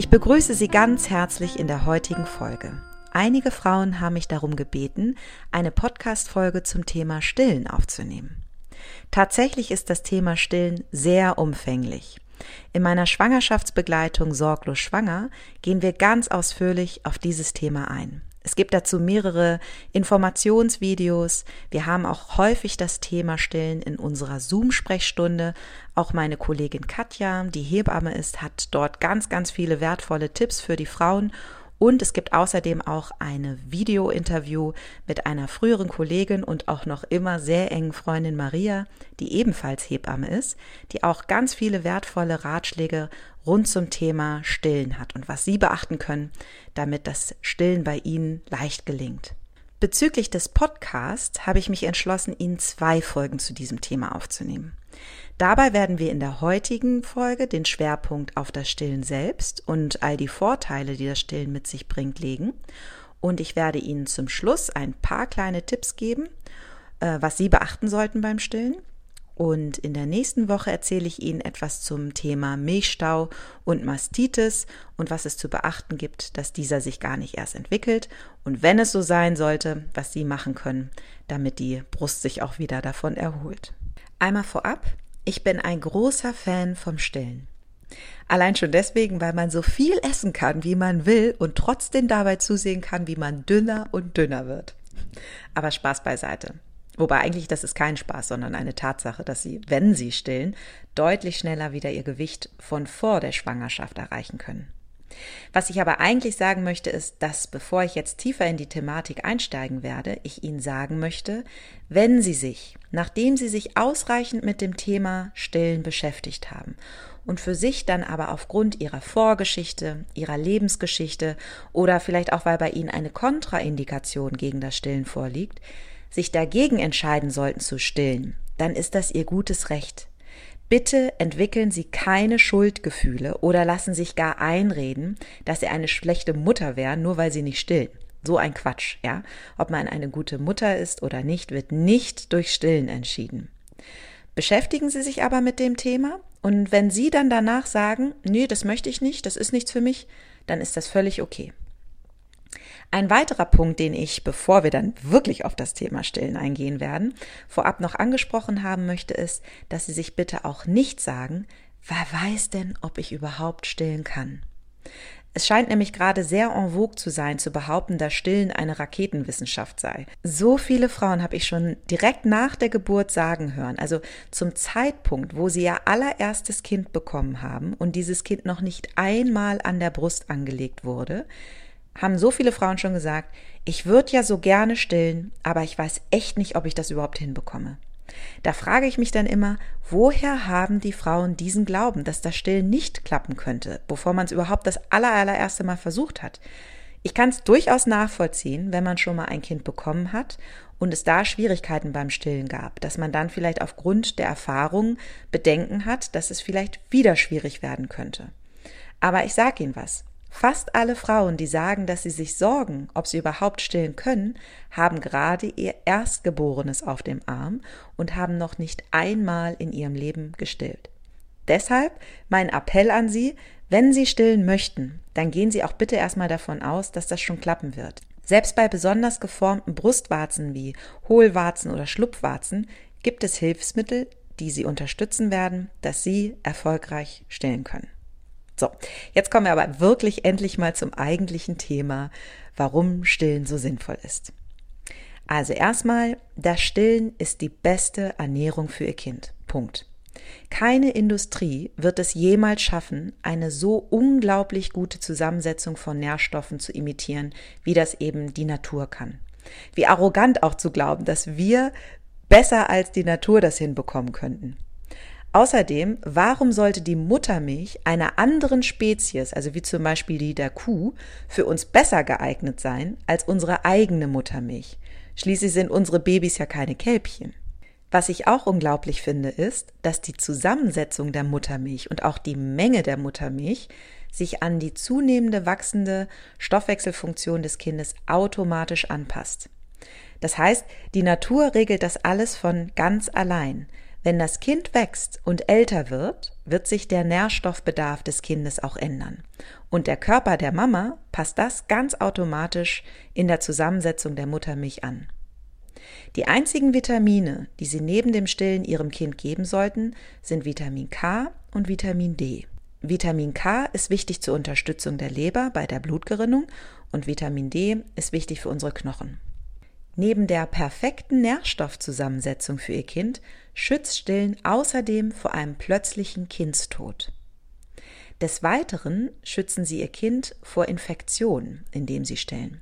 Ich begrüße Sie ganz herzlich in der heutigen Folge. Einige Frauen haben mich darum gebeten, eine Podcast-Folge zum Thema Stillen aufzunehmen. Tatsächlich ist das Thema Stillen sehr umfänglich. In meiner Schwangerschaftsbegleitung Sorglos Schwanger gehen wir ganz ausführlich auf dieses Thema ein. Es gibt dazu mehrere Informationsvideos. Wir haben auch häufig das Thema Stillen in unserer Zoom-Sprechstunde. Auch meine Kollegin Katja, die Hebamme ist, hat dort ganz, ganz viele wertvolle Tipps für die Frauen und es gibt außerdem auch eine Video-Interview mit einer früheren Kollegin und auch noch immer sehr engen Freundin Maria, die ebenfalls Hebamme ist, die auch ganz viele wertvolle Ratschläge rund zum Thema Stillen hat und was Sie beachten können, damit das Stillen bei Ihnen leicht gelingt. Bezüglich des Podcasts habe ich mich entschlossen, Ihnen zwei Folgen zu diesem Thema aufzunehmen. Dabei werden wir in der heutigen Folge den Schwerpunkt auf das Stillen selbst und all die Vorteile, die das Stillen mit sich bringt, legen. Und ich werde Ihnen zum Schluss ein paar kleine Tipps geben, äh, was Sie beachten sollten beim Stillen. Und in der nächsten Woche erzähle ich Ihnen etwas zum Thema Milchstau und Mastitis und was es zu beachten gibt, dass dieser sich gar nicht erst entwickelt. Und wenn es so sein sollte, was Sie machen können, damit die Brust sich auch wieder davon erholt. Einmal vorab, ich bin ein großer Fan vom Stillen. Allein schon deswegen, weil man so viel essen kann, wie man will und trotzdem dabei zusehen kann, wie man dünner und dünner wird. Aber Spaß beiseite. Wobei eigentlich das ist kein Spaß, sondern eine Tatsache, dass sie, wenn sie stillen, deutlich schneller wieder ihr Gewicht von vor der Schwangerschaft erreichen können. Was ich aber eigentlich sagen möchte, ist, dass bevor ich jetzt tiefer in die Thematik einsteigen werde, ich Ihnen sagen möchte, wenn Sie sich, nachdem Sie sich ausreichend mit dem Thema Stillen beschäftigt haben und für sich dann aber aufgrund Ihrer Vorgeschichte, Ihrer Lebensgeschichte oder vielleicht auch weil bei Ihnen eine Kontraindikation gegen das Stillen vorliegt, sich dagegen entscheiden sollten zu stillen, dann ist das Ihr gutes Recht. Bitte entwickeln Sie keine Schuldgefühle oder lassen sich gar einreden, dass Sie eine schlechte Mutter wären, nur weil Sie nicht stillen. So ein Quatsch, ja. Ob man eine gute Mutter ist oder nicht, wird nicht durch Stillen entschieden. Beschäftigen Sie sich aber mit dem Thema und wenn Sie dann danach sagen, nee, das möchte ich nicht, das ist nichts für mich, dann ist das völlig okay. Ein weiterer Punkt, den ich, bevor wir dann wirklich auf das Thema Stillen eingehen werden, vorab noch angesprochen haben möchte, ist, dass Sie sich bitte auch nicht sagen, wer weiß denn, ob ich überhaupt stillen kann. Es scheint nämlich gerade sehr en vogue zu sein, zu behaupten, dass Stillen eine Raketenwissenschaft sei. So viele Frauen habe ich schon direkt nach der Geburt sagen hören, also zum Zeitpunkt, wo sie ihr allererstes Kind bekommen haben und dieses Kind noch nicht einmal an der Brust angelegt wurde, haben so viele Frauen schon gesagt, ich würde ja so gerne stillen, aber ich weiß echt nicht, ob ich das überhaupt hinbekomme. Da frage ich mich dann immer, woher haben die Frauen diesen Glauben, dass das Stillen nicht klappen könnte, bevor man es überhaupt das allererste Mal versucht hat? Ich kann es durchaus nachvollziehen, wenn man schon mal ein Kind bekommen hat und es da Schwierigkeiten beim Stillen gab, dass man dann vielleicht aufgrund der Erfahrung Bedenken hat, dass es vielleicht wieder schwierig werden könnte. Aber ich sage Ihnen was. Fast alle Frauen, die sagen, dass sie sich sorgen, ob sie überhaupt stillen können, haben gerade ihr Erstgeborenes auf dem Arm und haben noch nicht einmal in ihrem Leben gestillt. Deshalb mein Appell an Sie, wenn Sie stillen möchten, dann gehen Sie auch bitte erstmal davon aus, dass das schon klappen wird. Selbst bei besonders geformten Brustwarzen wie Hohlwarzen oder Schlupfwarzen gibt es Hilfsmittel, die Sie unterstützen werden, dass Sie erfolgreich stillen können. So, jetzt kommen wir aber wirklich endlich mal zum eigentlichen Thema, warum Stillen so sinnvoll ist. Also erstmal, das Stillen ist die beste Ernährung für Ihr Kind. Punkt. Keine Industrie wird es jemals schaffen, eine so unglaublich gute Zusammensetzung von Nährstoffen zu imitieren, wie das eben die Natur kann. Wie arrogant auch zu glauben, dass wir besser als die Natur das hinbekommen könnten. Außerdem, warum sollte die Muttermilch einer anderen Spezies, also wie zum Beispiel die der Kuh, für uns besser geeignet sein als unsere eigene Muttermilch? Schließlich sind unsere Babys ja keine Kälbchen. Was ich auch unglaublich finde, ist, dass die Zusammensetzung der Muttermilch und auch die Menge der Muttermilch sich an die zunehmende wachsende Stoffwechselfunktion des Kindes automatisch anpasst. Das heißt, die Natur regelt das alles von ganz allein. Wenn das Kind wächst und älter wird, wird sich der Nährstoffbedarf des Kindes auch ändern. Und der Körper der Mama passt das ganz automatisch in der Zusammensetzung der Muttermilch an. Die einzigen Vitamine, die Sie neben dem Stillen Ihrem Kind geben sollten, sind Vitamin K und Vitamin D. Vitamin K ist wichtig zur Unterstützung der Leber bei der Blutgerinnung und Vitamin D ist wichtig für unsere Knochen. Neben der perfekten Nährstoffzusammensetzung für Ihr Kind schützt Stillen außerdem vor einem plötzlichen Kindstod. Des Weiteren schützen sie ihr Kind vor Infektionen, indem sie stillen.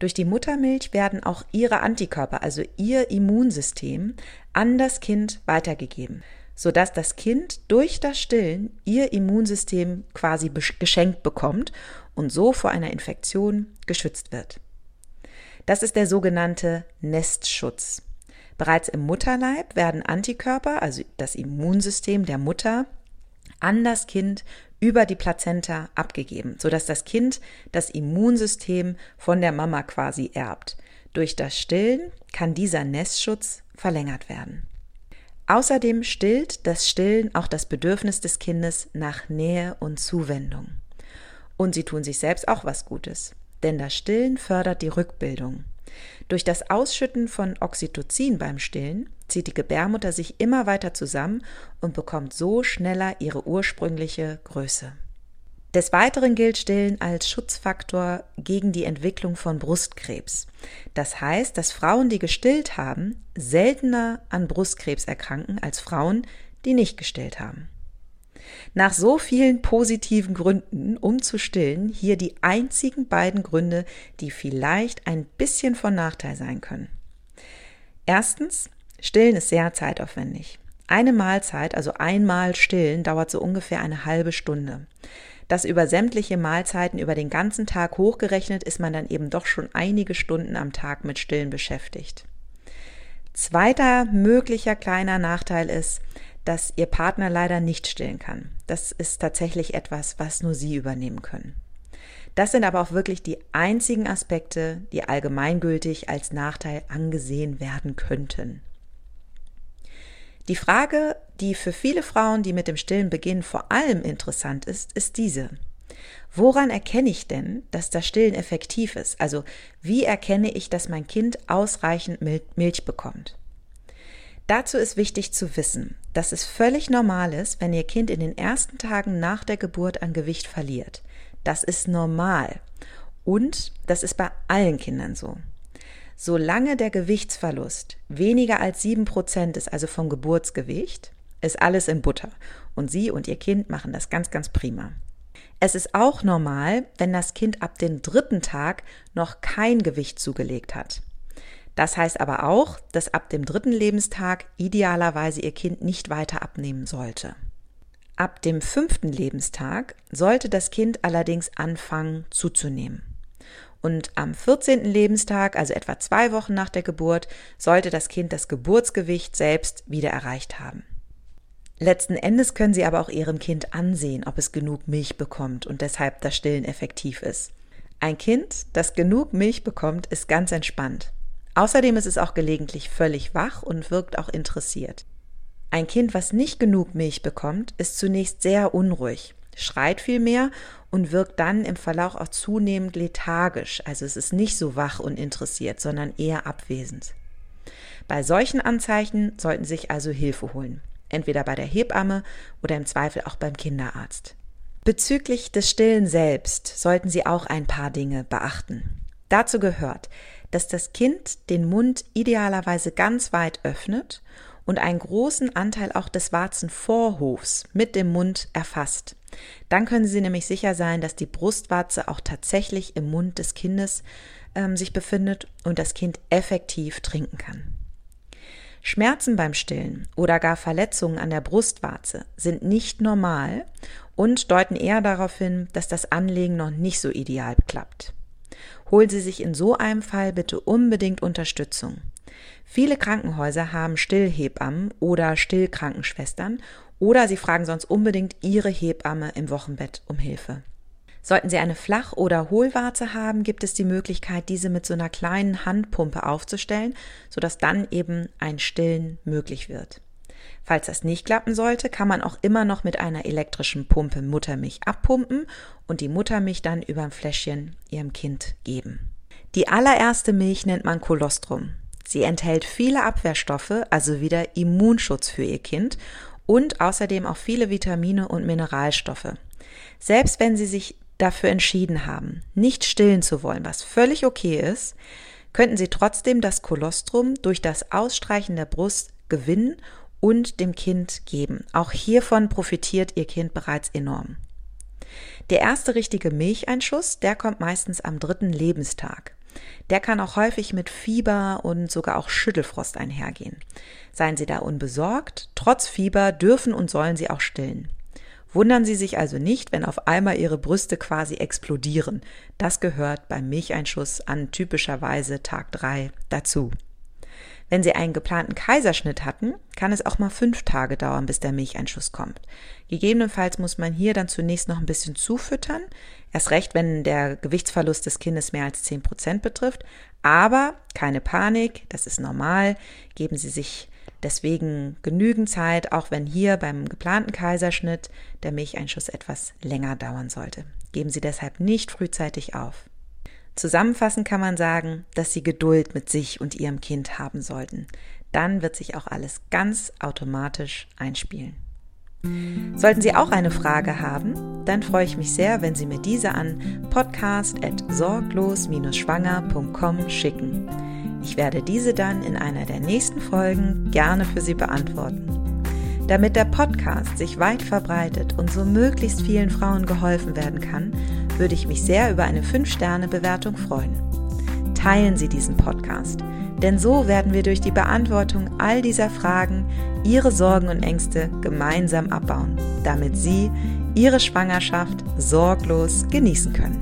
Durch die Muttermilch werden auch ihre Antikörper, also ihr Immunsystem, an das Kind weitergegeben, sodass das Kind durch das Stillen ihr Immunsystem quasi geschenkt bekommt und so vor einer Infektion geschützt wird. Das ist der sogenannte Nestschutz. Bereits im Mutterleib werden Antikörper, also das Immunsystem der Mutter, an das Kind über die Plazenta abgegeben, sodass das Kind das Immunsystem von der Mama quasi erbt. Durch das Stillen kann dieser Nestschutz verlängert werden. Außerdem stillt das Stillen auch das Bedürfnis des Kindes nach Nähe und Zuwendung. Und sie tun sich selbst auch was Gutes denn das Stillen fördert die Rückbildung. Durch das Ausschütten von Oxytocin beim Stillen zieht die Gebärmutter sich immer weiter zusammen und bekommt so schneller ihre ursprüngliche Größe. Des Weiteren gilt Stillen als Schutzfaktor gegen die Entwicklung von Brustkrebs. Das heißt, dass Frauen, die gestillt haben, seltener an Brustkrebs erkranken als Frauen, die nicht gestillt haben. Nach so vielen positiven Gründen, um zu stillen, hier die einzigen beiden Gründe, die vielleicht ein bisschen von Nachteil sein können. Erstens, Stillen ist sehr zeitaufwendig. Eine Mahlzeit, also einmal stillen, dauert so ungefähr eine halbe Stunde. Das über sämtliche Mahlzeiten über den ganzen Tag hochgerechnet ist man dann eben doch schon einige Stunden am Tag mit Stillen beschäftigt. Zweiter möglicher kleiner Nachteil ist, dass Ihr Partner leider nicht stillen kann. Das ist tatsächlich etwas, was nur Sie übernehmen können. Das sind aber auch wirklich die einzigen Aspekte, die allgemeingültig als Nachteil angesehen werden könnten. Die Frage, die für viele Frauen, die mit dem Stillen beginnen, vor allem interessant ist, ist diese. Woran erkenne ich denn, dass das Stillen effektiv ist? Also wie erkenne ich, dass mein Kind ausreichend Milch bekommt? Dazu ist wichtig zu wissen, dass es völlig normal ist, wenn Ihr Kind in den ersten Tagen nach der Geburt an Gewicht verliert. Das ist normal. Und das ist bei allen Kindern so. Solange der Gewichtsverlust weniger als sieben Prozent ist, also vom Geburtsgewicht, ist alles in Butter. Und Sie und Ihr Kind machen das ganz, ganz prima. Es ist auch normal, wenn das Kind ab dem dritten Tag noch kein Gewicht zugelegt hat. Das heißt aber auch, dass ab dem dritten Lebenstag idealerweise Ihr Kind nicht weiter abnehmen sollte. Ab dem fünften Lebenstag sollte das Kind allerdings anfangen zuzunehmen. Und am 14. Lebenstag, also etwa zwei Wochen nach der Geburt, sollte das Kind das Geburtsgewicht selbst wieder erreicht haben. Letzten Endes können Sie aber auch Ihrem Kind ansehen, ob es genug Milch bekommt und deshalb das Stillen effektiv ist. Ein Kind, das genug Milch bekommt, ist ganz entspannt. Außerdem ist es auch gelegentlich völlig wach und wirkt auch interessiert. Ein Kind, was nicht genug Milch bekommt, ist zunächst sehr unruhig, schreit viel mehr und wirkt dann im Verlauf auch zunehmend lethargisch, also es ist nicht so wach und interessiert, sondern eher abwesend. Bei solchen Anzeichen sollten Sie sich also Hilfe holen, entweder bei der Hebamme oder im Zweifel auch beim Kinderarzt. Bezüglich des Stillen selbst sollten Sie auch ein paar Dinge beachten. Dazu gehört, dass das Kind den Mund idealerweise ganz weit öffnet und einen großen Anteil auch des Warzenvorhofs mit dem Mund erfasst. Dann können Sie nämlich sicher sein, dass die Brustwarze auch tatsächlich im Mund des Kindes ähm, sich befindet und das Kind effektiv trinken kann. Schmerzen beim Stillen oder gar Verletzungen an der Brustwarze sind nicht normal und deuten eher darauf hin, dass das Anlegen noch nicht so ideal klappt. Holen Sie sich in so einem Fall bitte unbedingt Unterstützung. Viele Krankenhäuser haben Stillhebammen oder Stillkrankenschwestern oder sie fragen sonst unbedingt Ihre Hebamme im Wochenbett um Hilfe. Sollten Sie eine Flach- oder Hohlwarze haben, gibt es die Möglichkeit, diese mit so einer kleinen Handpumpe aufzustellen, sodass dann eben ein Stillen möglich wird. Falls das nicht klappen sollte, kann man auch immer noch mit einer elektrischen Pumpe Muttermilch abpumpen und die Muttermilch dann über ein Fläschchen ihrem Kind geben. Die allererste Milch nennt man Kolostrum. Sie enthält viele Abwehrstoffe, also wieder Immunschutz für ihr Kind und außerdem auch viele Vitamine und Mineralstoffe. Selbst wenn Sie sich dafür entschieden haben, nicht stillen zu wollen, was völlig okay ist, könnten Sie trotzdem das Kolostrum durch das Ausstreichen der Brust gewinnen und dem Kind geben. Auch hiervon profitiert Ihr Kind bereits enorm. Der erste richtige Milcheinschuss, der kommt meistens am dritten Lebenstag. Der kann auch häufig mit Fieber und sogar auch Schüttelfrost einhergehen. Seien Sie da unbesorgt, trotz Fieber dürfen und sollen Sie auch stillen. Wundern Sie sich also nicht, wenn auf einmal Ihre Brüste quasi explodieren. Das gehört beim Milcheinschuss an typischerweise Tag 3 dazu. Wenn Sie einen geplanten Kaiserschnitt hatten, kann es auch mal fünf Tage dauern, bis der Milcheinschuss kommt. Gegebenenfalls muss man hier dann zunächst noch ein bisschen zufüttern, erst recht, wenn der Gewichtsverlust des Kindes mehr als zehn Prozent betrifft. Aber keine Panik, das ist normal. Geben Sie sich Deswegen genügend Zeit, auch wenn hier beim geplanten Kaiserschnitt der Milcheinschuss etwas länger dauern sollte. Geben Sie deshalb nicht frühzeitig auf. Zusammenfassend kann man sagen, dass Sie Geduld mit sich und Ihrem Kind haben sollten. Dann wird sich auch alles ganz automatisch einspielen. Sollten Sie auch eine Frage haben, dann freue ich mich sehr, wenn Sie mir diese an podcast.sorglos-schwanger.com schicken. Ich werde diese dann in einer der nächsten Folgen gerne für Sie beantworten. Damit der Podcast sich weit verbreitet und so möglichst vielen Frauen geholfen werden kann, würde ich mich sehr über eine 5-Sterne-Bewertung freuen. Teilen Sie diesen Podcast, denn so werden wir durch die Beantwortung all dieser Fragen Ihre Sorgen und Ängste gemeinsam abbauen, damit Sie Ihre Schwangerschaft sorglos genießen können.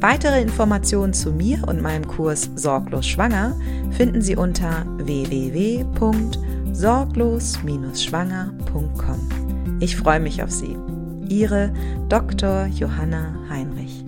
Weitere Informationen zu mir und meinem Kurs Sorglos Schwanger finden Sie unter www.sorglos-schwanger.com. Ich freue mich auf Sie. Ihre Dr. Johanna Heinrich.